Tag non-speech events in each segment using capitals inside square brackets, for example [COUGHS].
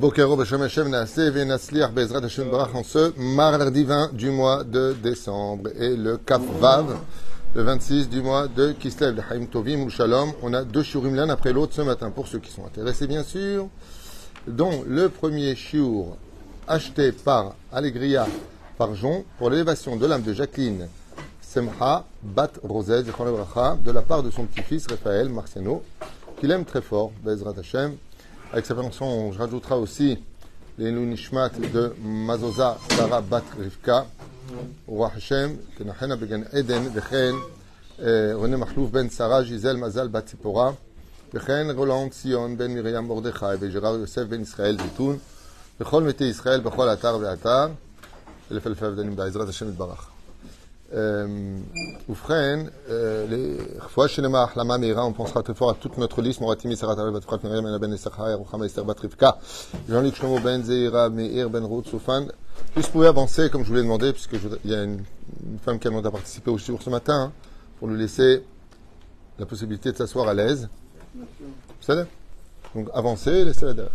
Bokero Beshem Hashem Naaseh Bezrat Hashem Barach en ce mardi 20 du mois de décembre et le Kaf Vav, le 26 du mois de Kislev, le Haïm Tovim ou Shalom. On a deux shiurim l'un après l'autre ce matin pour ceux qui sont intéressés bien sûr, dont le premier shiur acheté par Allegria par Jon pour l'élévation de l'âme de Jacqueline Semha Bat Rosez de la part de son petit-fils Raphaël Marciano, qu'il aime très fort, Bezrat Hashem Avec sa chanson, je rajouterai aussi les Nishmat de Mazoza Sarah Bat Rivka, Roi Hashem, Kenachena Began Eden, Vechen, René Mahlouf Ben Sarah, Gisèle Mazal Bat Zipora, Vechen Roland Sion Ben Miriam Mordechai, Gérard Yosef Ben Israël Zitoun, בכל מתי ישראל, בכל אתר ואתר, אלף אלפי הבדלים בעזרת השם יתברך. Euh, Oufren, euh, les fois chez les on pensera très fort à toute notre liste, Esachar, Esther Batrivka, Jean-Luc Shlomo Ben Zeira, Meir Ben Rout Soufan. Puis je avancer, comme je vous l'ai demandé, puisque il y a une, femme qui a demandé à participer au jour ce matin, hein, pour lui laisser la possibilité de s'asseoir à l'aise. Ça Donc avancez, laissez-la derrière.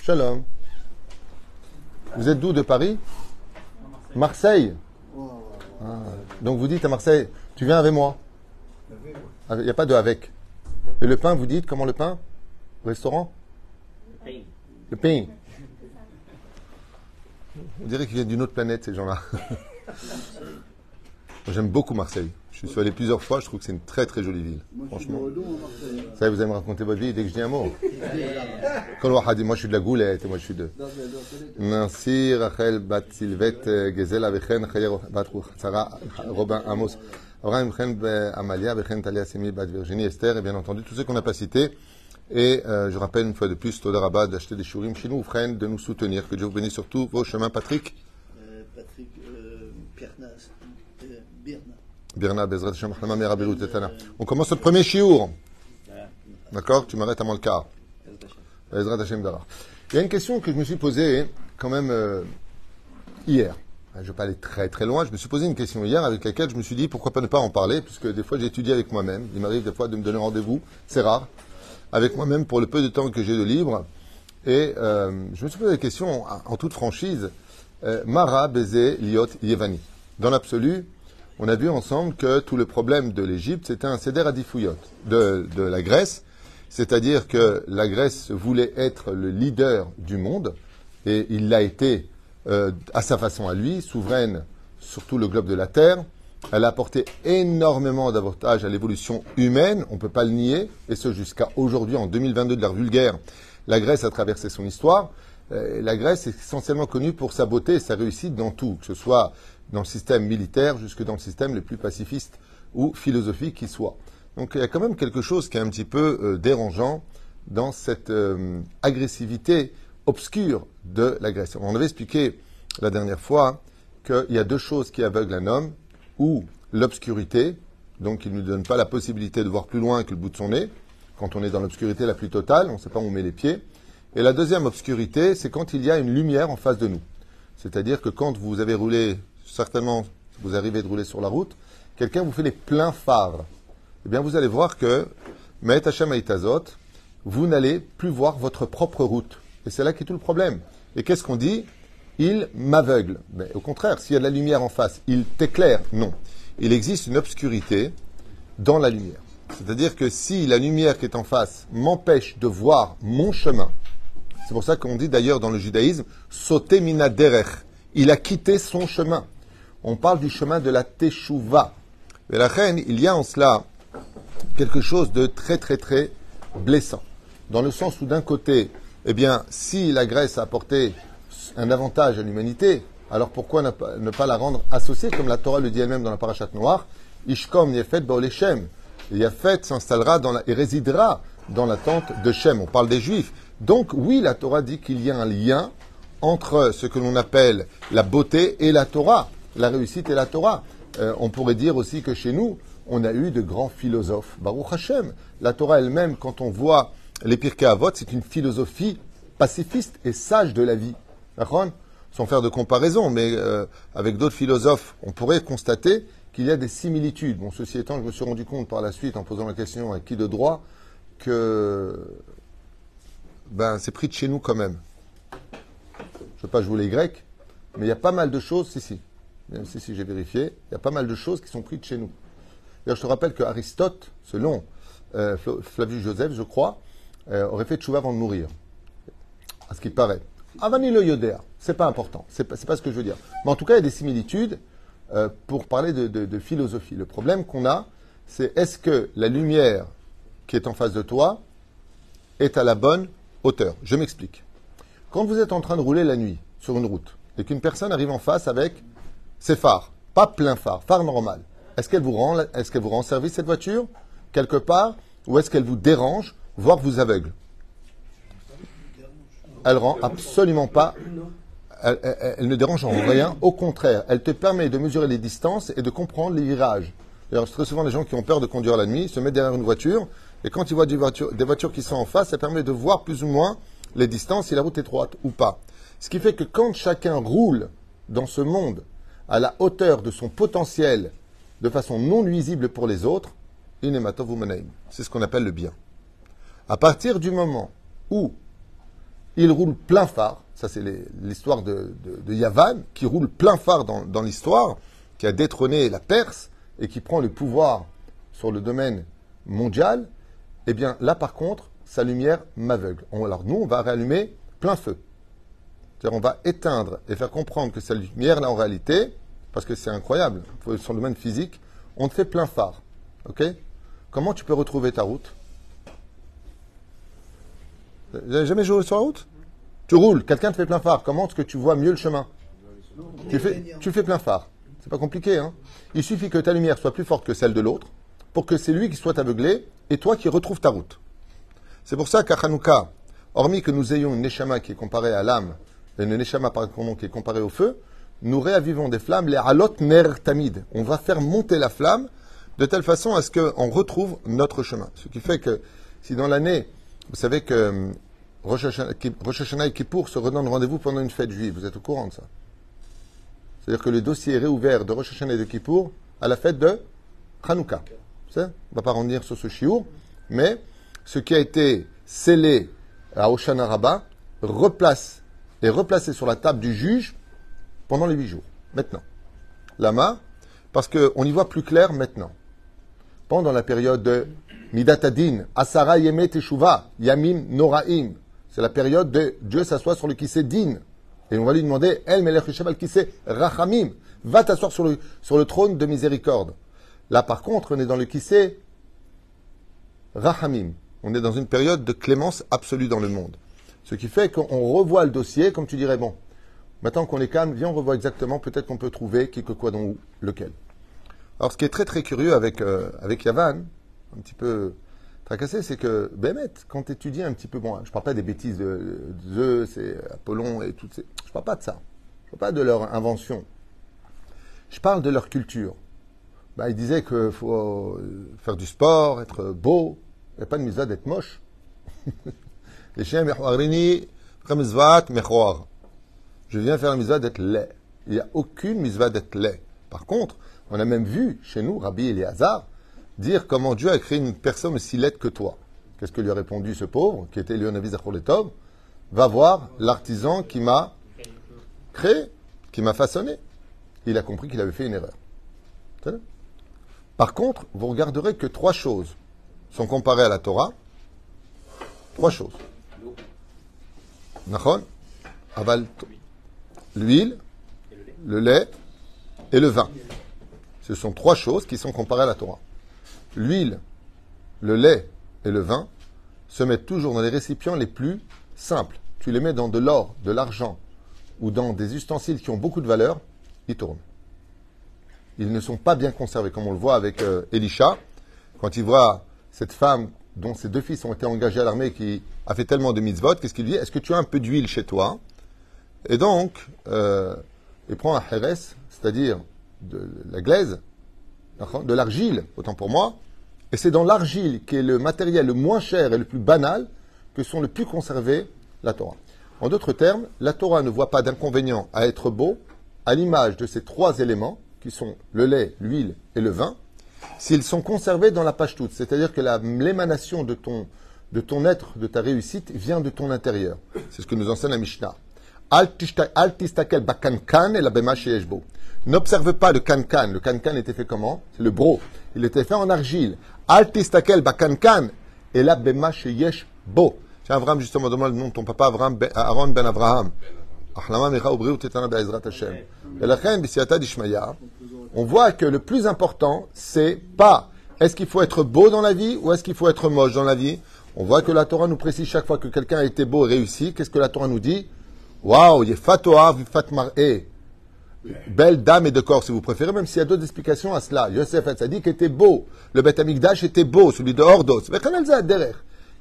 Shalom. Vous êtes d'où? De Paris? Marseille. Ah. Donc vous dites à Marseille, tu viens avec moi Il n'y a pas de avec. Et le pain, vous dites comment le pain? Restaurant? Le pain. On dirait qu'ils viennent d'une autre planète, ces gens-là. [LAUGHS] J'aime beaucoup Marseille. Je suis allé plusieurs fois, je trouve que c'est une très très jolie ville. Franchement. Ça, vous allez me raconter votre vie dès que je dis un mot. [LAUGHS] Moi je suis de la Goulette, moi je suis de. Merci Rachel Bat Silvet Gezel Avechen Chayer Bat Ruchara Robin Amos. Abraham Amalia Bechen Talia Semi Bat Virginie Esther et bien entendu tous ceux qu'on n'a pas cités. Et euh, je rappelle une fois de plus, Todarabad d'acheter des chourim chez nous, Fren, de nous soutenir. Que Dieu vous bénisse surtout vos chemins, Patrick. Euh, Patrick euh, Piernas, euh, On commence notre premier chiour. D'accord Tu m'arrêtes à mon le quart. Il y a une question que je me suis posée quand même euh, hier. Je ne vais pas aller très très loin. Je me suis posé une question hier avec laquelle je me suis dit pourquoi pas ne pas en parler, puisque des fois j'étudie avec moi-même. Il m'arrive des fois de me donner rendez-vous, c'est rare, avec moi-même pour le peu de temps que j'ai de libre. Et euh, je me suis posé la question en toute franchise euh, Mara, Bézé, Liot, Yevani. Dans l'absolu, on a vu ensemble que tout le problème de l'Égypte, c'était un céder à Difouyot, de, de la Grèce, c'est-à-dire que la Grèce voulait être le leader du monde, et il l'a été euh, à sa façon à lui, souveraine sur tout le globe de la Terre. Elle a apporté énormément d'avantages à l'évolution humaine, on ne peut pas le nier, et ce jusqu'à aujourd'hui, en 2022 de l'ère vulgaire. La Grèce a traversé son histoire. Euh, la Grèce est essentiellement connue pour sa beauté et sa réussite dans tout, que ce soit dans le système militaire jusque dans le système le plus pacifiste ou philosophique qui soit. Donc il y a quand même quelque chose qui est un petit peu euh, dérangeant dans cette euh, agressivité obscure de la Grèce. On avait expliqué la dernière fois qu'il y a deux choses qui aveuglent un homme, ou l'obscurité, donc il ne nous donne pas la possibilité de voir plus loin que le bout de son nez, quand on est dans l'obscurité la plus totale, on ne sait pas où on met les pieds. Et la deuxième obscurité, c'est quand il y a une lumière en face de nous. C'est-à-dire que quand vous avez roulé, certainement, vous arrivez de rouler sur la route, quelqu'un vous fait les pleins phares. Eh bien, vous allez voir que, Maet Hashem vous n'allez plus voir votre propre route. Et c'est là qu'est tout le problème. Et qu'est-ce qu'on dit? Il m'aveugle. Mais au contraire, s'il y a de la lumière en face, il t'éclaire. Non. Il existe une obscurité dans la lumière. C'est-à-dire que si la lumière qui est en face m'empêche de voir mon chemin, c'est pour ça qu'on dit d'ailleurs dans le judaïsme, sauter mina derech. Il a quitté son chemin. On parle du chemin de la teshuva. Mais la reine, il y a en cela quelque chose de très très très blessant. Dans le sens où d'un côté, eh bien, si la Grèce a apporté un avantage à l'humanité, alors pourquoi ne pas, ne pas la rendre associée, comme la Torah le dit elle-même dans la parachate noire, Ishkom Yefet Baolechem. Yafet s'installera dans la, et résidera dans la tente de Shem. On parle des Juifs. Donc oui, la Torah dit qu'il y a un lien entre ce que l'on appelle la beauté et la Torah, la réussite et la Torah. Euh, on pourrait dire aussi que chez nous, on a eu de grands philosophes. Baruch Hashem, la Torah elle-même, quand on voit les Pirkei Avot, c'est une philosophie pacifiste et sage de la vie. Sans faire de comparaison, mais euh, avec d'autres philosophes, on pourrait constater qu'il y a des similitudes. Bon, ceci étant, je me suis rendu compte par la suite, en posant la question à qui de droit, que ben, c'est pris de chez nous quand même. Je ne veux pas jouer les Grecs, mais il y a pas mal de choses, si, si, même si, si j'ai vérifié, il y a pas mal de choses qui sont prises de chez nous. D'ailleurs, je te rappelle que Aristote, selon euh, Flavius Joseph, je crois, euh, aurait fait tchouva avant de mourir. À ce qui paraît. Avani le Yodéa, c'est pas important, c'est pas, pas ce que je veux dire. Mais en tout cas, il y a des similitudes euh, pour parler de, de philosophie. Le problème qu'on a, c'est est-ce que la lumière qui est en face de toi est à la bonne hauteur? Je m'explique. Quand vous êtes en train de rouler la nuit sur une route et qu'une personne arrive en face avec ses phares, pas plein phare, phare normal, est-ce qu'elle vous rend, est-ce vous rend service cette voiture quelque part ou est-ce qu'elle vous dérange, voire vous aveugle? Elle rend absolument pas. Elle, ne dérange en rien. Au contraire, elle te permet de mesurer les distances et de comprendre les virages. Très souvent, les gens qui ont peur de conduire la nuit se mettent derrière une voiture et quand ils voient des voitures, des voitures qui sont en face, ça permet de voir plus ou moins les distances, si la route est étroite ou pas. Ce qui fait que quand chacun roule dans ce monde à la hauteur de son potentiel, de façon non nuisible pour les autres, c'est ce qu'on appelle le bien. À partir du moment où il roule plein phare, ça c'est l'histoire de, Yavan, qui roule plein phare dans, dans l'histoire, qui a détrôné la Perse et qui prend le pouvoir sur le domaine mondial, eh bien là par contre, sa lumière m'aveugle. Alors nous, on va rallumer plein feu. C'est-à-dire on va éteindre et faire comprendre que sa lumière là en réalité, parce que c'est incroyable, le domaine physique, on te fait plein phare. Ok? Comment tu peux retrouver ta route? Vous n'avez jamais joué sur la route? Tu roules, quelqu'un te fait plein phare. Comment est-ce que tu vois mieux le chemin? Tu fais, fais plein phare. C'est pas compliqué. Hein Il suffit que ta lumière soit plus forte que celle de l'autre pour que c'est lui qui soit aveuglé et toi qui retrouves ta route. C'est pour ça qu'à Hanouka, hormis que nous ayons une Neshama qui est comparée à l'âme, et une Neshama qui est comparée au feu, nous réavivons des flammes, les halot ner tamid. On va faire monter la flamme de telle façon à ce qu'on retrouve notre chemin. Ce qui fait que si dans l'année, vous savez que euh, Rosh Hashanah et Kippour se redonnent rendez-vous pendant une fête juive, vous êtes au courant de ça? C'est-à-dire que le dossier est réouvert de Rosh Hashanah et de Kippour à la fête de Hanouka. On ne va pas revenir sur ce chiour, mais ce qui a été scellé à Oshana Rabbah replace, est replacé sur la table du juge pendant les huit jours. Maintenant. Lama, parce qu'on y voit plus clair maintenant. Pendant la période de Midatadin, Asara Yemet Teshuva, Yamim Noraim, c'est la période de Dieu s'assoit sur le kissé din. Et on va lui demander, El Melech al kissé Rachamim, va t'asseoir sur le, sur le trône de miséricorde. Là, par contre, on est dans le kissé Rahamim. On est dans une période de clémence absolue dans le monde. Ce qui fait qu'on revoit le dossier, comme tu dirais, bon, maintenant qu'on est calme, viens, on revoit exactement, peut-être qu'on peut trouver qui, que, quoi, dont, où, lequel. Alors, ce qui est très, très curieux avec, euh, avec Yavan, un petit peu tracassé, c'est que, Bémet, quand tu étudies un petit peu, bon, je ne parle pas des bêtises de, Zeus et Apollon et toutes ces. Je ne parle pas de ça. Je ne parle pas de leur invention. Je parle de leur culture bah, il disait qu'il faut euh, faire du sport, être beau. Il n'y a pas de misva d'être moche. [LAUGHS] Les chiens, Je viens faire la misva d'être laid. Il n'y a aucune misva d'être laid. Par contre, on a même vu chez nous, Rabbi Eliazar, dire comment Dieu a créé une personne aussi laide que toi. Qu'est-ce que lui a répondu ce pauvre, qui était Léonavis Zacholetov Va voir l'artisan qui m'a créé, qui m'a façonné. Il a compris qu'il avait fait une erreur. Par contre, vous regarderez que trois choses sont comparées à la Torah. Trois choses. L'huile, le lait et le vin. Ce sont trois choses qui sont comparées à la Torah. L'huile, le lait et le vin se mettent toujours dans les récipients les plus simples. Tu les mets dans de l'or, de l'argent ou dans des ustensiles qui ont beaucoup de valeur, ils tournent ils ne sont pas bien conservés, comme on le voit avec euh, Elisha. Quand il voit cette femme dont ses deux fils ont été engagés à l'armée qui a fait tellement de mitzvot, qu'est-ce qu'il dit? Est-ce que tu as un peu d'huile chez toi? Et donc, euh, il prend un heres, c'est-à-dire de la glaise, de l'argile, autant pour moi, et c'est dans l'argile qui est le matériel le moins cher et le plus banal que sont le plus conservés la Torah. En d'autres termes, la Torah ne voit pas d'inconvénient à être beau à l'image de ces trois éléments qui sont le lait, l'huile et le vin, s'ils sont conservés dans la page c'est-à-dire que l'émanation de ton, de ton être, de ta réussite, vient de ton intérieur. C'est ce que nous enseigne la Mishnah. Bo. N'observe pas le kankan. Le kankan était fait comment? Le bro. Il était fait en argile. Al tistakel bakankan et la bema sheyesh bo. C'est Abraham justement demande le nom de ton papa Abraham ben, Aaron ben d'Ishmaïa, on voit que le plus important, c'est pas est-ce qu'il faut être beau dans la vie ou est-ce qu'il faut être moche dans la vie. On voit que la Torah nous précise chaque fois que quelqu'un a été beau et réussi. Qu'est-ce que la Torah nous dit? Waouh, yefatoa vifat mar'e. Belle dame et de corps, si vous préférez, même s'il y a d'autres explications à cela. Yosef qu'il était beau. Le Beth Amikdash était beau, celui de Hordos. Mais.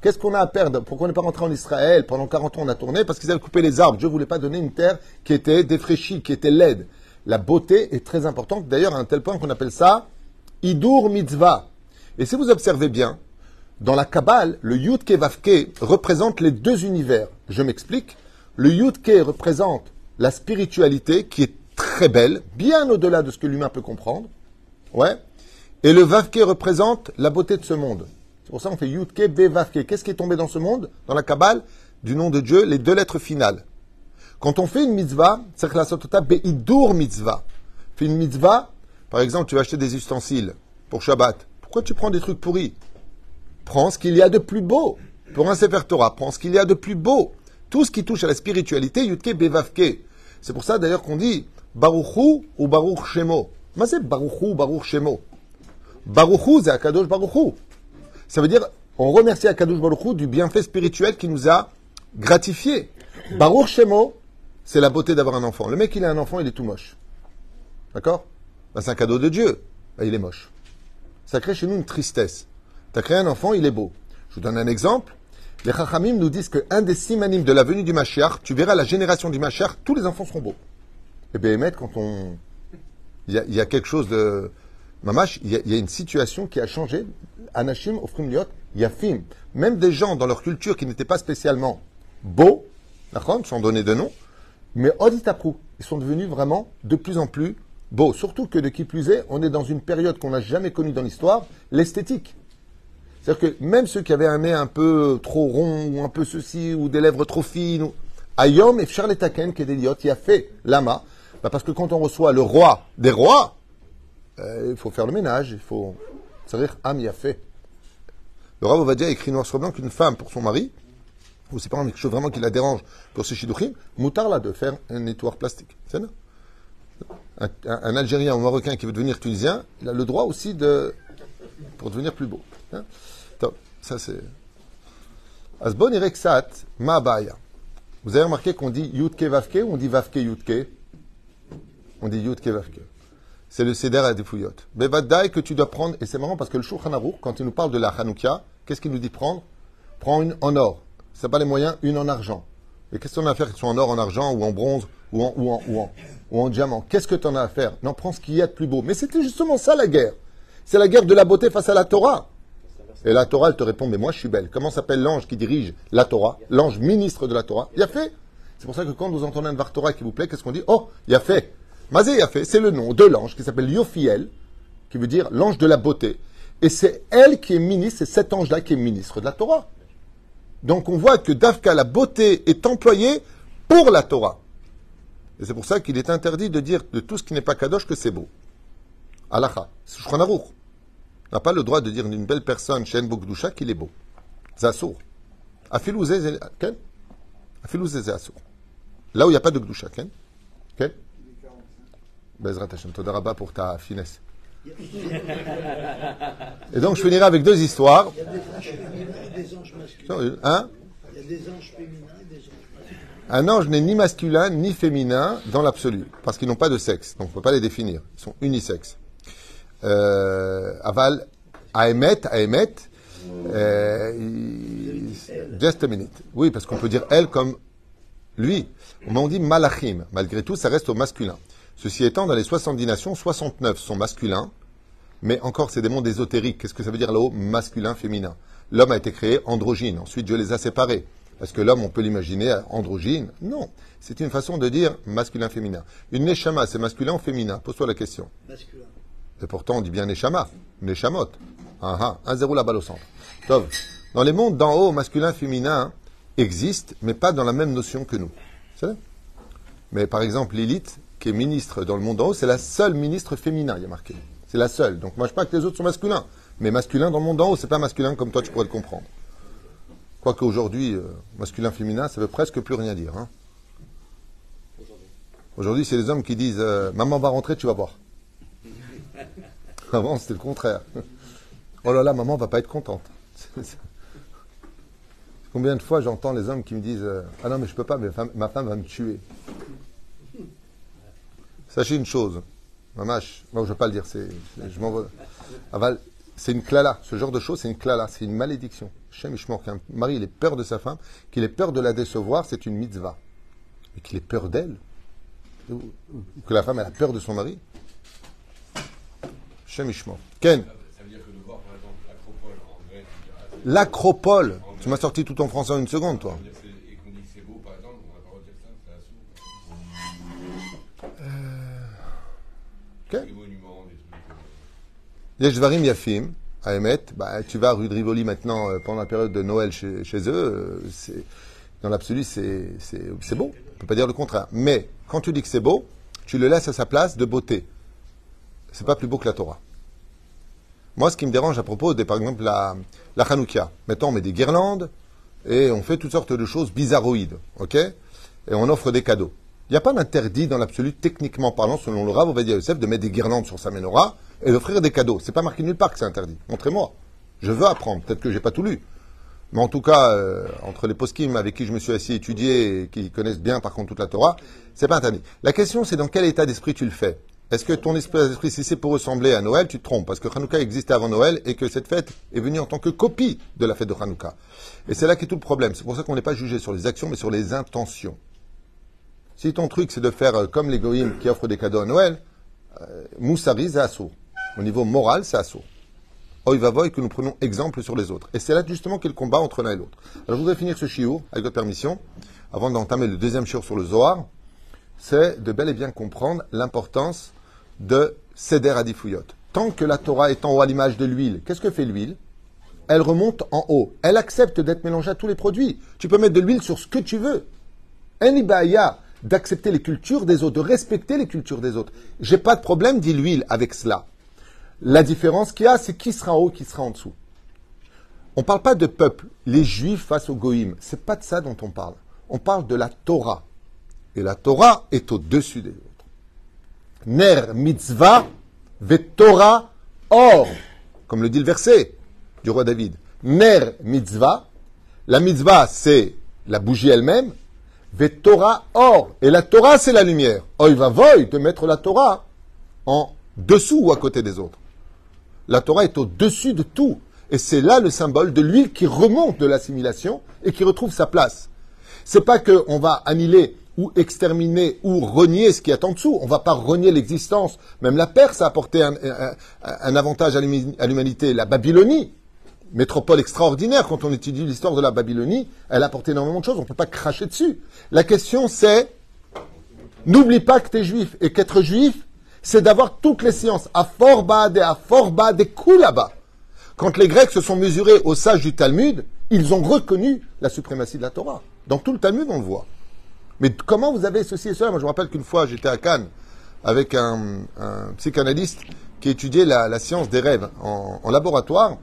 Qu'est-ce qu'on a à perdre? Pourquoi on n'est pas rentré en Israël? Pendant 40 ans, on a tourné parce qu'ils avaient coupé les arbres. Dieu ne voulait pas donner une terre qui était défraîchie, qui était laide. La beauté est très importante, d'ailleurs, à un tel point qu'on appelle ça Idur Mitzvah. Et si vous observez bien, dans la Kabbale, le Yudke Vavke représente les deux univers. Je m'explique. Le Yudke représente la spiritualité qui est très belle, bien au-delà de ce que l'humain peut comprendre. Ouais. Et le Vavke représente la beauté de ce monde. C'est pour ça qu'on fait Yudke Be Vavke. Qu'est-ce qui est tombé dans ce monde? Dans la Kabbale, du nom de Dieu, les deux lettres finales. Quand on fait une mitzvah, c'est que la sotota Beidur mitzvah. Fait une mitzvah, par exemple, tu vas acheter des ustensiles pour Shabbat. Pourquoi tu prends des trucs pourris? Prends ce qu'il y a de plus beau. Pour un Sefer Torah, prends ce qu'il y a de plus beau. Tout ce qui touche à la spiritualité, Yudke Bevavke. C'est pour ça d'ailleurs qu'on dit Baruchu ou Baruch Shemo. Mais c'est Baruchu ou Baruch Shemo. Baruchu, c'est Akadosh Baruchu. Ça veut dire, on remercie Akadosh Baruchu du bienfait spirituel qui nous a gratifié. Baruch Shemo, c'est la beauté d'avoir un enfant. Le mec, il a un enfant, il est tout moche. D'accord? Ben, C'est un cadeau de Dieu. Ben, il est moche. Ça crée chez nous une tristesse. Tu as créé un enfant, il est beau. Je vous donne un exemple. Les Chachamim nous disent qu'un des simanim de la venue du Mashiach, tu verras la génération du Mashiach, tous les enfants seront beaux. Et bien, Béhémet, quand on. Il y, a, quelque chose de. Mamash, il y, a, une situation qui a changé. Anashim, Ofrim Liot, Yafim. Même des gens dans leur culture qui n'étaient pas spécialement beaux, sans donner de nom, mais Oditaprou, ils sont devenus vraiment de plus en plus beaux. Surtout que de qui plus est, on est dans une période qu'on n'a jamais connue dans l'histoire, l'esthétique. C'est-à-dire que même ceux qui avaient un nez un peu trop rond, ou un peu ceci, ou des lèvres trop fines, ou... Ayom et Charletaken, qui est d'Eliot, qui a fait lama, bah parce que quand on reçoit le roi des rois, euh, il faut faire le ménage, il faut. C'est-à-dire, Am y a fait. Le Rav Ovadia écrit noir sur blanc qu'une femme, pour son mari, ou c'est pas quelque chose vraiment qui la dérange pour ce shidduchim, moutard là de faire un nettoir plastique. C'est ça un, un, Algérien ou Marocain qui veut devenir Tunisien, il a le droit aussi de. pour devenir plus beau. Hein Top, ça c'est. Asbon Ireksat, Ma'abaya. Vous avez remarqué qu'on dit Yutke Vavke ou on dit Vavke Yutke? On dit Yutke Vavke. C'est le Seder à des fouillottes. Bevadai que tu dois prendre, et c'est marrant parce que le Shulchan quand il nous parle de la Hanoukia, qu'est-ce qu'il nous dit prendre? Prends une en or. C'est pas les moyens, une en argent. Et qu'est-ce qu'on a à faire, qu'ils soient en or, en argent, ou en bronze, ou en, ou en, ou en, ou en diamant? Qu'est-ce que tu en as à faire? Non, prends ce qu'il y a de plus beau. Mais c'était justement ça la guerre. C'est la guerre de la beauté face à la Torah. Et la Torah, elle te répond, mais moi je suis belle. Comment s'appelle l'ange qui dirige la Torah L'ange ministre de la Torah? Il a fait. C'est pour ça que quand vous entendez un Var Torah qui vous plaît, qu'est-ce qu'on dit? Oh, il a fait. Mazé il a fait. C'est le nom de l'ange qui s'appelle Yophiel, qui veut dire l'ange de la beauté. Et c'est elle qui est ministre, c'est cet ange-là qui est ministre de la Torah. Donc on voit que Dafka, la beauté, est employée pour la Torah. Et c'est pour ça qu'il est interdit de dire de tout ce qui n'est pas Kadosh que c'est beau. Alacha. C'est Shulchan N'a pas le droit de dire d'une belle personne chez Bogdusha qu'il est beau. Zassour. Afilouzé, Ken? Afilouzé, Zassour. Là où il n'y a pas de Gdusha, Ken? Ken? Bezrat Hashem, Todaraba pour ta finesse. Et donc je finirai avec deux histoires. Il y a des anges féminins et des anges masculins. Hein? Il y a des anges féminins et des anges masculins. Un ange n'est ni masculin ni féminin dans l'absolu, parce qu'ils n'ont pas de sexe, donc on ne peut pas les définir. Ils sont unisexes. Euh, aval, Aemet, Aemet, euh, just a minute. Oui, parce qu'on peut dire elle comme lui. On dit malachim. Malgré tout, ça reste au masculin. Ceci étant, dans les 70 nations, 69 sont masculins, mais encore, c'est des mondes ésotériques. Qu'est-ce que ça veut dire là-haut Masculin, féminin? L'homme a été créé androgyne. Ensuite, Dieu les a séparés. Est-ce que l'homme, on peut l'imaginer androgyne? Non. C'est une façon de dire masculin-féminin. Une neshama, c'est masculin ou féminin? Pose-toi la question. Masculins. Et pourtant, on dit bien Neshama, Neshamot. Ah ah, un zéro la balle au centre. Dans les mondes d'en haut, masculin, féminin existent, mais pas dans la même notion que nous. C'est Mais par exemple, Lilith, qui est ministre dans le monde en haut, c'est la seule ministre féminin, il y a marqué. C'est la seule. Donc moi, je pas que les autres sont masculins. Mais masculin dans le monde en haut, c'est pas masculin comme toi, tu pourrais le comprendre. Quoique aujourd'hui, euh, masculin-féminin, ça veut presque plus rien dire. Hein. Aujourd'hui, c'est les hommes qui disent euh, Maman va rentrer, tu vas voir. [LAUGHS] Avant, c'était le contraire. Oh là là, maman va pas être contente. [LAUGHS] Combien de fois j'entends les hommes qui me disent euh, Ah non, mais je peux pas, mais ma femme va me tuer. Sachez une chose, mamache, moi je ne vais pas le dire, c'est, je m'envoie. C'est une clala. Ce genre de choses, c'est une clala, c'est une malédiction. Chem qu'un mari il ait peur de sa femme, qu'il ait peur de la décevoir, c'est une mitzvah. Mais qu'il ait peur d'elle, que la femme a peur de son mari. Chem Ken. L'acropole. Tu m'as sorti tout en français en une seconde, toi. Yeshvarim Yafim, à Emet, bah, tu vas à rue de Rivoli maintenant euh, pendant la période de Noël chez, chez eux, euh, dans l'absolu, c'est beau. On ne peut pas dire le contraire. Mais quand tu dis que c'est beau, tu le laisses à sa place de beauté. C'est pas plus beau que la Torah. Moi, ce qui me dérange à propos de, par exemple, la, la Hanoukia. Mettons, on met des guirlandes et on fait toutes sortes de choses bizarroïdes, ok? Et on offre des cadeaux. Il n'y a pas d'interdit dans l'absolu, techniquement parlant, selon le Rav Ovadia Yosef, de mettre des guirlandes sur sa menorah et d'offrir des cadeaux. C'est pas marqué nulle part que c'est interdit. Montrez-moi. Je veux apprendre. Peut-être que j'ai pas tout lu. Mais en tout cas, euh, entre les poskim avec qui je me suis assis étudié et qui connaissent bien par contre toute la Torah, c'est pas interdit. La question c'est dans quel état d'esprit tu le fais. Est-ce que ton esprit si c'est pour ressembler à Noël, tu te trompes Parce que Hanouka existait avant Noël et que cette fête est venue en tant que copie de la fête de Hanouka. Et c'est là qu'est tout le problème. C'est pour ça qu'on n'est pas jugé sur les actions, mais sur les intentions. Si ton truc c'est de faire euh, comme les goïms qui offrent des cadeaux à Noël, euh, Moussari, c'est assaut. Au niveau moral, c'est assaut. Oi va voy que nous prenons exemple sur les autres. Et c'est là justement qu'est le combat entre l'un et l'autre. Alors je voudrais finir ce chiot, avec votre permission, avant d'entamer le deuxième chiot sur le Zohar, c'est de bel et bien comprendre l'importance de Seder Adifouyot. Tant que la Torah est en haut à l'image de l'huile, qu'est-ce que fait l'huile? Elle remonte en haut. Elle accepte d'être mélangée à tous les produits. Tu peux mettre de l'huile sur ce que tu veux. Enibaya, d'accepter les cultures des autres, de respecter les cultures des autres. J'ai pas de problème, dit l'huile, avec cela. La différence qu'il y a, c'est qui sera en haut, qui sera en dessous. On ne parle pas de peuple, les juifs face aux goïms. C'est pas de ça dont on parle. On parle de la Torah. Et la Torah est au-dessus des autres. Ner mitzvah ve Torah or. Comme le dit le verset du roi David. Ner mitzvah. La mitzvah, c'est la bougie elle-même. Ve Torah or. Et la Torah, c'est la lumière. Oy va voy de mettre la Torah en dessous ou à côté des autres. La Torah est au-dessus de tout. Et c'est là le symbole de l'huile qui remonte de l'assimilation et qui retrouve sa place. C'est pas qu'on va annihiler ou exterminer ou renier ce qui est en dessous. On va pas renier l'existence. Même la Perse a apporté un, avantage à l'humanité. La Babylonie, métropole extraordinaire, quand on étudie l'histoire de la Babylonie, elle a apporté énormément de choses. On ne peut pas cracher dessus. La question c'est, n'oublie pas que tu es juif et qu'être juif, c'est d'avoir toutes les sciences, à bas, et à bas, des coups là-bas. Quand les Grecs se sont mesurés aux sages du Talmud, ils ont reconnu la suprématie de la Torah. Dans tout le Talmud, on le voit. Mais comment vous avez ceci et cela Moi, je me rappelle qu'une fois, j'étais à Cannes avec un, psychanalyste qui étudiait la, science des rêves en, laboratoire.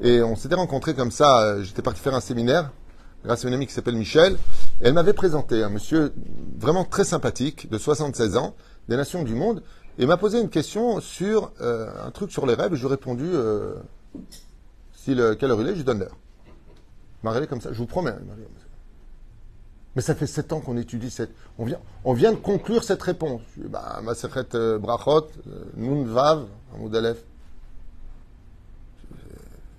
Et on s'était rencontrés comme ça. Euh, j'étais parti faire un séminaire grâce à une amie qui s'appelle Michel. elle m'avait présenté un monsieur vraiment très sympathique, de 76 ans, des nations du monde, il m'a posé une question sur euh, un truc sur les rêves et je lui ai répondu euh, si le, quelle heure il est, je lui donne l'heure. Il m'a comme ça, je vous promets. Mais ça fait sept ans qu'on étudie cette. On vient, on vient de conclure cette réponse. Bah, ma secrète euh, Brachot, Nun Vav.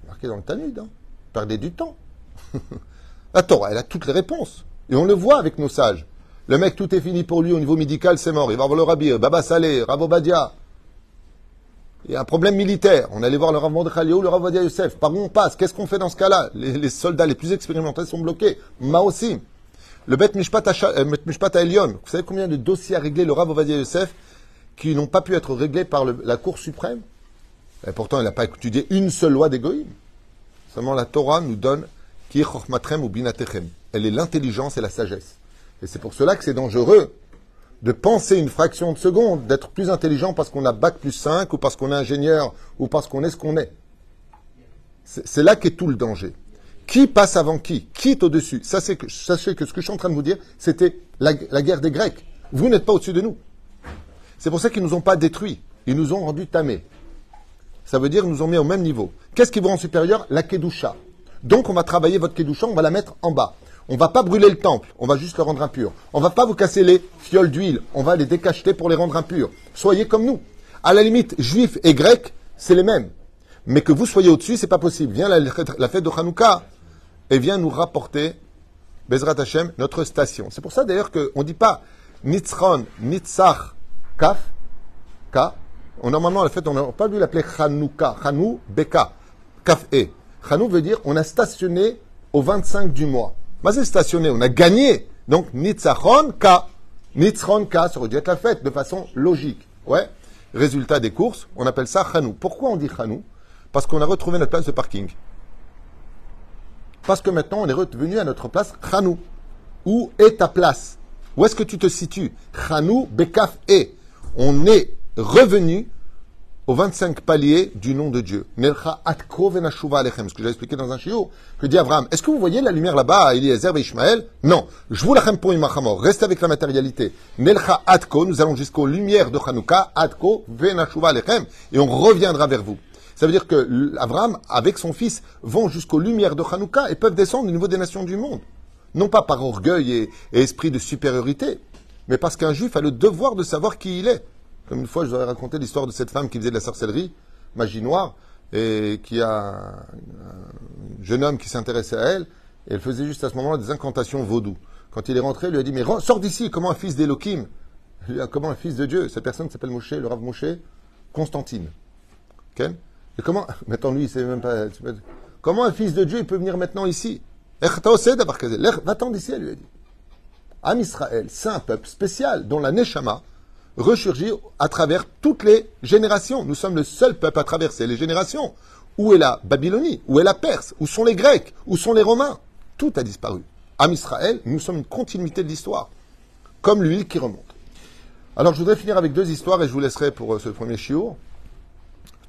Marqué dans le Talmud, hein. Perdez du temps. [LAUGHS] La Torah, elle a toutes les réponses. Et on le voit avec nos sages. Le mec, tout est fini pour lui au niveau médical, c'est mort. Il va voir le rabbi, euh, Baba Saleh, Rabo Badia. Il y a un problème militaire. On allait voir le Rav Mordechai le Rav Youssef? Par où on passe? Qu'est-ce qu'on fait dans ce cas-là? Les, soldats les plus expérimentés sont bloqués. aussi. Le Bet Mishpat, euh, Elion. Vous savez combien de dossiers a réglé le Rav Badia Youssef qui n'ont pas pu être réglés par la Cour suprême? Et pourtant, il n'a pas étudié une seule loi d'égoïsme. Seulement la Torah nous donne qui ou binatechem. Elle est l'intelligence et la sagesse. Et c'est pour cela que c'est dangereux de penser une fraction de seconde, d'être plus intelligent parce qu'on a bac plus 5 ou parce qu'on est ingénieur ou parce qu'on est ce qu'on est. C'est là qu'est tout le danger. Qui passe avant qui? Qui est au-dessus? Que, Sachez que ce que je suis en train de vous dire, c'était la, la guerre des Grecs. Vous n'êtes pas au-dessus de nous. C'est pour ça qu'ils ne nous ont pas détruits. Ils nous ont rendus tamés. Ça veut dire qu'ils nous ont mis au même niveau. Qu'est-ce qui vous rend supérieur? La Kedusha. Donc on va travailler votre Kedusha, on va la mettre en bas. On va pas brûler le temple, on va juste le rendre impur. On va pas vous casser les fioles d'huile, on va les décacheter pour les rendre impurs. Soyez comme nous. À la limite, juifs et grecs, c'est les mêmes. Mais que vous soyez au-dessus, c'est pas possible. Viens la, la fête de Hanouka et viens nous rapporter, Bezrat Hashem, notre station. C'est pour ça d'ailleurs qu'on ne dit pas Nitzron, Nitzach, Kaf, Ka. On, normalement, la fête, on n'a pas dû l'appeler Hanouka, Hanou, Beka, Kaf E. Hanou veut dire on a stationné au 25 du mois. Mais c'est stationné, on a gagné. Donc Nitzachon, Ka. Nitzron, Ka, ça aurait dû être la fête de façon logique. Ouais. Résultat des courses, on appelle ça Hanou. Pourquoi on dit Hanou? Parce qu'on a retrouvé notre place de parking. Parce que maintenant, on est revenu à notre place Chanou. Où est ta place? Où est-ce que tu te situes? Chanou, Bekaf et. On est revenu aux 25 paliers du nom de Dieu. Ce que j'ai expliqué dans un chiot. Que dit Abraham. Est-ce que vous voyez la lumière là-bas à Eliezer et Ishmael Non. Je vous lachem pour. Restez avec la matérialité. Nelcha atko. Nous allons jusqu'aux lumières de Hanouka. Atko venashuva alechem. Et on reviendra vers vous. Ça veut dire que Abraham, avec son fils, vont jusqu'aux lumières de Hanouka et peuvent descendre au niveau des nations du monde. Non pas par orgueil et, et esprit de supériorité, mais parce qu'un juif a le devoir de savoir qui il est. Comme une fois, je vous avais raconté l'histoire de cette femme qui faisait de la sorcellerie, magie noire, et qui a un jeune homme qui s'intéressait à elle, et elle faisait juste à ce moment-là des incantations vaudou. Quand il est rentré, il lui a dit, mais sors d'ici, comment un fils d'Elohim Comment un fils de Dieu? Cette personne s'appelle Moshe, le Rav Moshe, Constantine. Okay et comment, maintenant lui, il sait même pas, comment un fils de Dieu, il peut venir maintenant ici? Va-t'en d'ici, elle lui a dit. Am Israël, c'est un peuple spécial dont la Neshama ressurgit à travers toutes les générations. Nous sommes le seul peuple à traverser les générations. Où est la Babylonie? Où est la Perse? Où sont les Grecs? Où sont les Romains? Tout a disparu. Am Israël, nous sommes une continuité de l'histoire. Comme l'huile qui remonte. Alors je voudrais finir avec deux histoires et je vous laisserai pour ce premier chiour.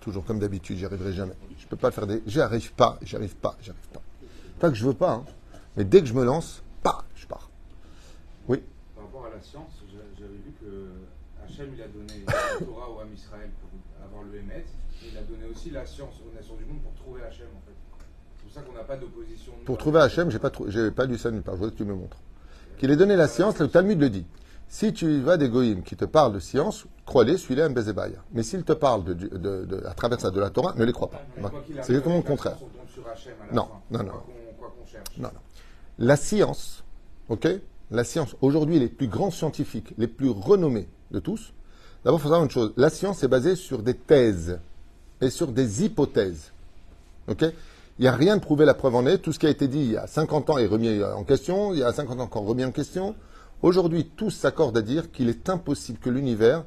Toujours comme d'habitude, j'y arriverai jamais. Je peux pas faire des. J'y arrive pas, j'y arrive pas, j'y arrive pas. Pas que je veux pas, hein. mais dès que je me lance, pas, je pars. Oui. Par rapport à la science, j'avais vu que Hachem il a donné [COUGHS] la Torah au Ham Israël pour avoir le Hémet, et il a donné aussi la science aux nations du monde pour trouver Hachem en fait. C'est pour ça qu'on n'a pas d'opposition. Pour trouver Hachem, j'ai pas, pas lu ça nulle part. Je voudrais que tu me montres. Qu'il ait donné la science, le Talmud le dit. Si tu vas des goïms qui te parlent de science, crois-les, suis-les un bézébaya. Mais s'ils te parlent de, de, de, à travers ça de la Torah, ne les crois pas. C'est exactement le contraire. Non, non, non. non, non. La science, ok La science, aujourd'hui, les plus grands scientifiques, les plus renommés de tous, d'abord, il faut savoir une chose. La science est basée sur des thèses et sur des hypothèses. Ok? Il n'y a rien de prouvé, la preuve en est. Tout ce qui a été dit il y a 50 ans est remis en question. Il y a 50 ans encore remis en question. Aujourd'hui, tous s'accordent à dire qu'il est impossible que l'univers,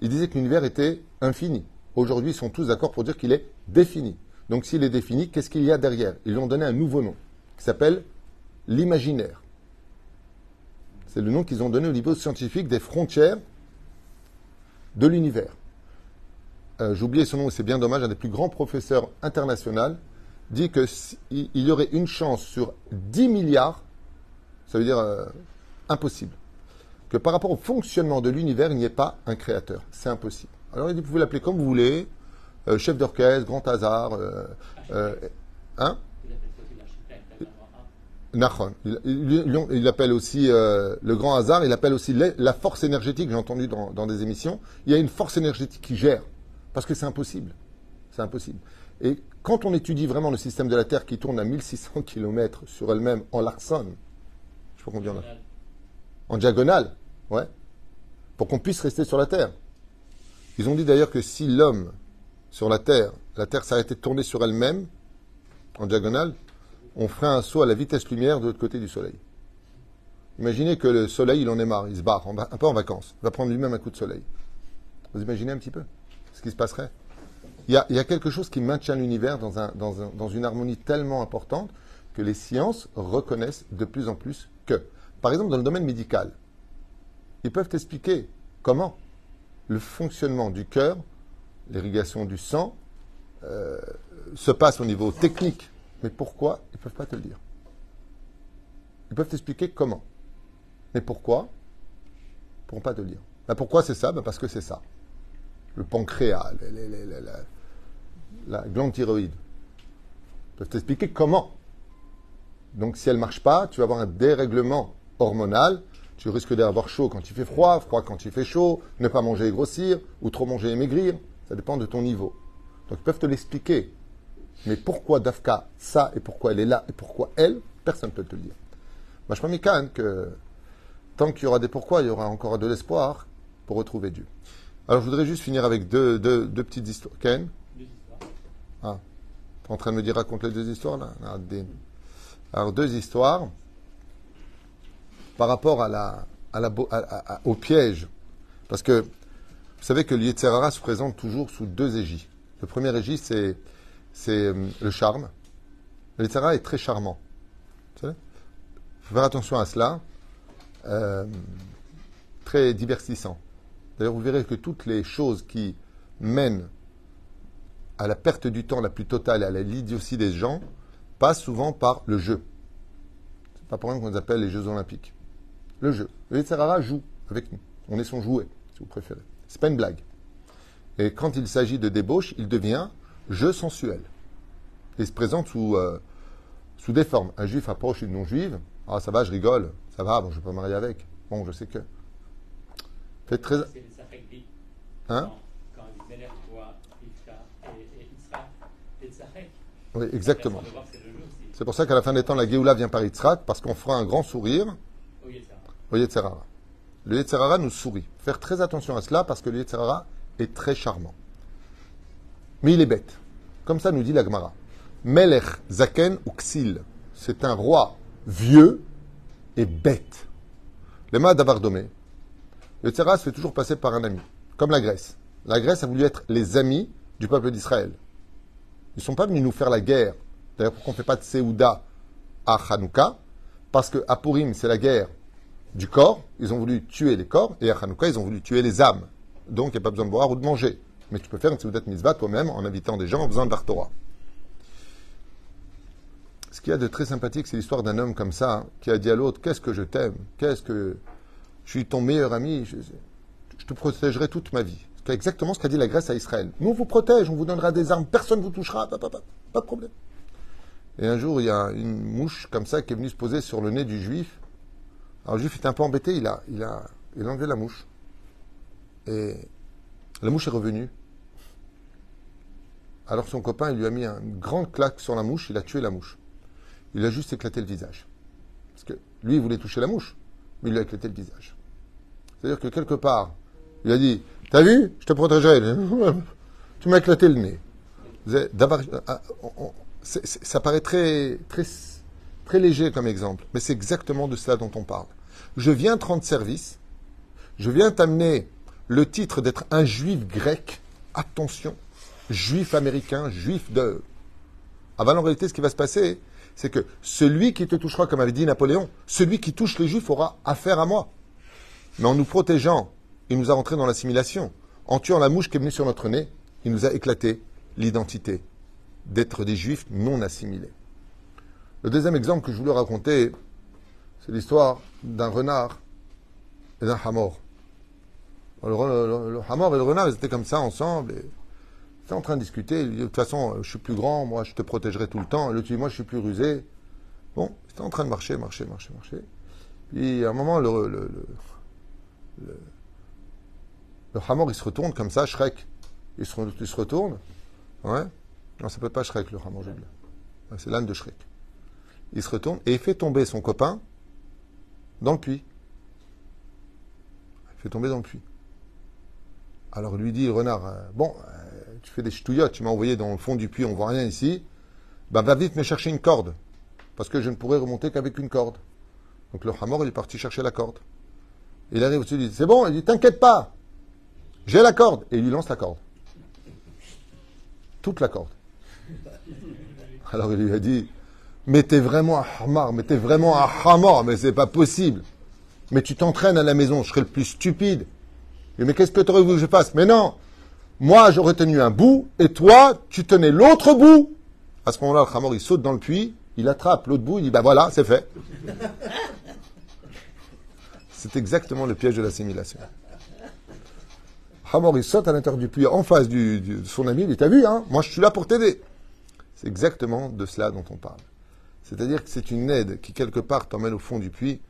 ils disaient que l'univers était infini. Aujourd'hui, ils sont tous d'accord pour dire qu'il est défini. Donc s'il est défini, qu'est-ce qu'il y a derrière? Ils lui ont donné un nouveau nom, qui s'appelle l'imaginaire. C'est le nom qu'ils ont donné au niveau scientifique des frontières de l'univers. Euh, J'ai oublié son nom, c'est bien dommage, un des plus grands professeurs internationaux dit qu'il y aurait une chance sur 10 milliards, ça veut dire euh, impossible. Que par rapport au fonctionnement de l'univers, il n'y ait pas un créateur. C'est impossible. Alors il dit, vous pouvez l'appeler comme vous voulez, euh, chef d'orchestre, grand hasard, euh, euh, hein? Nachon. Il, il, il, appelle aussi euh, le grand hasard, il appelle aussi la force énergétique, j'ai entendu dans, des émissions. Il y a une force énergétique qui gère, parce que c'est impossible. C'est impossible. Et quand on étudie vraiment le système de la Terre qui tourne à 1600 km sur elle-même en Larson, je sais pas combien on a. En diagonale, ouais. Pour qu'on puisse rester sur la Terre. Ils ont dit d'ailleurs que si l'homme, sur la Terre, la Terre s'arrêtait de tourner sur elle-même, en diagonale, on ferait un saut à la vitesse lumière de l'autre côté du Soleil. Imaginez que le Soleil, il en est marre, il se barre, un peu en vacances, il va prendre lui-même un coup de soleil. Vous imaginez un petit peu ce qui se passerait? Il y, a, quelque chose qui maintient l'univers dans, dans une harmonie tellement importante que les sciences reconnaissent de plus en plus que par exemple, dans le domaine médical, Ils peuvent t'expliquer comment le fonctionnement du cœur, l'irrigation du sang, euh, se passe au niveau technique. Mais pourquoi Ils ne peuvent pas te le dire? Ils peuvent t'expliquer comment. Mais pourquoi? Ils ne pourront pas te le dire. Ben, pourquoi c'est ça? Ben, Parce que c'est ça. Le pancréas, la, la glande thyroïde. Ils peuvent t'expliquer comment. Donc si elle ne marche pas, tu vas avoir un dérèglement hormonal. Tu risques d'avoir chaud quand il fait froid, froid quand il fait chaud, ne pas manger et grossir, ou trop manger et maigrir. Ça dépend de ton niveau. Donc ils peuvent te l'expliquer. Mais pourquoi Dafka ça et pourquoi elle est là et pourquoi elle, personne ne peut te le dire. Moi, je me micane que tant qu'il y aura des pourquoi, il y aura encore de l'espoir pour retrouver Dieu. Alors, je voudrais juste finir avec deux, deux, deux petites histoires. Ken Ah, tu es en train de me dire raconte les deux histoires là Ah, Alors, deux histoires par rapport à la, la, au piège. Parce que vous savez que l'Yetzerara se présente toujours sous deux égis. Le premier égis, c'est euh, le charme. Le Yetzerara est très charmant. Il faut faire attention à cela. Euh, très divertissant. D'ailleurs, vous verrez que toutes les choses qui mènent à la perte du temps la plus totale et à l'idiotie des gens passent souvent par le jeu. C'est pas pour rien qu'on les appelle les Jeux Olympiques. Le jeu. Le Yetzerara joue avec nous. On est son jouet, si vous préférez. C'est pas une blague. Et quand il s'agit de débauche, il devient jeu sensuel. Il se présente sous, euh, sous des formes. Un juif approche une non-juive. Ah, ça va, je rigole. Ça va, bon, je vais pas me marier avec. Bon, je sais que. Faites très. Hein. Oui, exactement. C'est pour ça qu'à la fin des temps, la Géoula vient par Yitzhak, parce qu'on fera un grand sourire Le Yetzerara nous sourit. Faire très attention à cela, parce que le Yetzerara est très charmant. Mais il est bête. Comme ça nous dit la Gemara. Melech Zaken ou Ksil. C'est un roi vieux et bête. Les mains d'Avardomé. Le Yetzerara se fait toujours passer par un ami. Comme la Grèce. La Grèce a voulu être les amis du peuple d'Israël. Ils ne sont pas venus nous faire la guerre. D'ailleurs, pourquoi on ne fait pas de Séouda à Hanouka? Parce que à c'est la guerre du corps. Ils ont voulu tuer les corps. Et à Hanouka, ils ont voulu tuer les âmes. Donc, il n'y a pas besoin de boire ou de manger. Mais tu peux faire une Séoudat Mitzvah toi-même en invitant des gens en faisant de l'Artora. Ce qu'il y a de très sympathique, c'est l'histoire d'un homme comme ça hein, qui a dit à l'autre Qu'est-ce que je t'aime? Qu'est-ce que. Je suis ton meilleur ami? Je, te protégerai toute ma vie. C'est exactement ce qu'a dit la Grèce à Israël. Nous, on vous protège, on vous donnera des armes, personne ne vous touchera, pas de problème. Et un jour, il y a une mouche comme ça qui est venue se poser sur le nez du juif. Alors le juif est un peu embêté, il a, il a, il a enlevé la mouche. Et la mouche est revenue. Alors son copain, il lui a mis un grande claque sur la mouche, il a tué la mouche. Il a juste éclaté le visage. Parce que lui, il voulait toucher la mouche, mais il lui a éclaté le visage. C'est-à-dire que quelque part, il a dit T'as vu Je te protégerai. [LAUGHS] tu m'as éclaté le nez. Ah, ça paraît très, très, très léger comme exemple, mais c'est exactement de cela dont on parle. Je viens te rendre service, je viens t'amener le titre d'être un juif grec. Attention, juif américain, juif de. Avant, en réalité, ce qui va se passer, c'est que celui qui te touchera, comme avait dit Napoléon, celui qui touche les juifs aura affaire à moi. Mais en nous protégeant, il nous a rentré dans l'assimilation. En tuant la mouche qui est venue sur notre nez, il nous a éclaté l'identité d'être des juifs non assimilés. Le deuxième exemple que je voulais raconter, c'est l'histoire d'un renard et d'un hamor. Le, hamor et le renard, ils étaient comme ça ensemble. Et ils étaient en train de discuter. De toute façon, je suis plus grand, moi je te protégerai tout le temps. Et l'autre dit, moi je suis plus rusé. Bon, ils étaient en train de marcher, marcher, marcher, marcher. Puis à un moment, le, hamor, il se retourne comme ça, Shrek. Il se, retourne. Ouais. Non, ça peut pas Shrek, le hamor, j'oublie. Ouais, C'est l'âne de Shrek. Il se retourne et il fait tomber son copain dans le puits. Il fait tomber dans le puits. Alors lui dit, renard, euh, bon, euh, tu fais des ch'touillottes, tu m'as envoyé dans le fond du puits, on voit rien ici. Ben, va vite me chercher une corde. Parce que je ne pourrai remonter qu'avec une corde. Donc le hamor, il est parti chercher la corde. Il arrive au-dessus, il dit, c'est bon, il dit, t'inquiète pas, j'ai la corde. Et il lui lance la corde. Toute la corde. Alors il lui a dit, mais t'es vraiment un hamar, mais t'es vraiment un hamar, mais c'est pas possible. mais tu t'entraînes à la maison, je serais le plus stupide. Mais qu'est-ce que tu aurais voulu que je fasse? Mais non, moi j'aurais tenu un bout, et toi, tu tenais l'autre bout. À ce moment-là, le Khamor, il saute dans le puits, il attrape l'autre bout, il dit, bah voilà, c'est fait. [LAUGHS] C'est exactement le piège de l'assimilation. Hamor, il saute à l'intérieur du puits en face de son ami, il dit, t'as vu, hein? Moi, je suis là pour t'aider. C'est exactement de cela dont on parle. C'est-à-dire que c'est une aide qui, quelque part, t'emmène au fond du puits.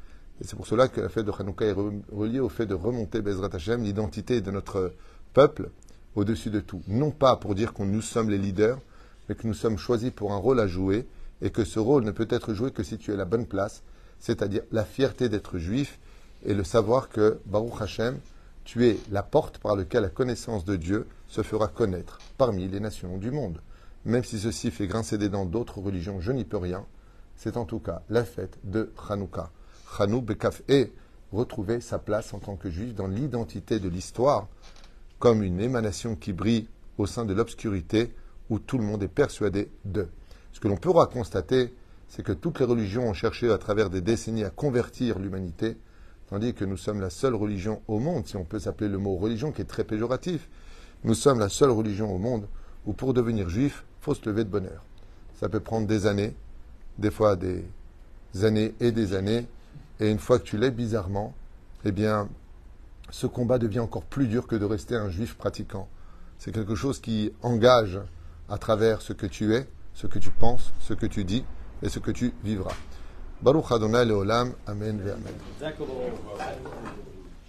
Et c'est pour cela que la fête de Hanouka est re- reliée au fait de remonter Bezrat Hashem, l'identité de notre peuple, au-dessus de tout. Non pas pour dire que nous sommes les leaders, mais que nous sommes choisis pour un rôle à jouer, et que ce rôle ne peut être joué que si tu es la bonne place, c'est-à-dire la fierté d'être juif, et le savoir que, Baruch Hashem, tu es la porte par laquelle la connaissance de Dieu se fera connaître parmi les nations du monde. Même si ceci fait grincer des dents d'autres religions, je n'y peux rien. C'est en tout cas la fête de Hanouka. Hanou Bekaf et retrouver sa place en tant que juif dans l'identité de l'histoire comme une émanation qui brille au sein de l'obscurité où tout le monde est persuadé de. Ce que l'on pourra constater, c'est que toutes les religions ont cherché à travers des décennies à convertir l'humanité, tandis que nous sommes la seule religion au monde, si on peut s'appeler le mot religion qui est très péjoratif, nous sommes la seule religion au monde où pour devenir juif, faut se lever de bonne heure. Ça peut prendre des années, des fois des années et des années, et une fois que tu l'es, bizarrement, eh bien, ce combat devient encore plus dur que de rester un juif pratiquant. C'est quelque chose qui engage à travers ce que tu es, ce que tu penses, ce que tu dis et ce que tu vivras. Baruch Adonai Leolam, Amen ve Amen.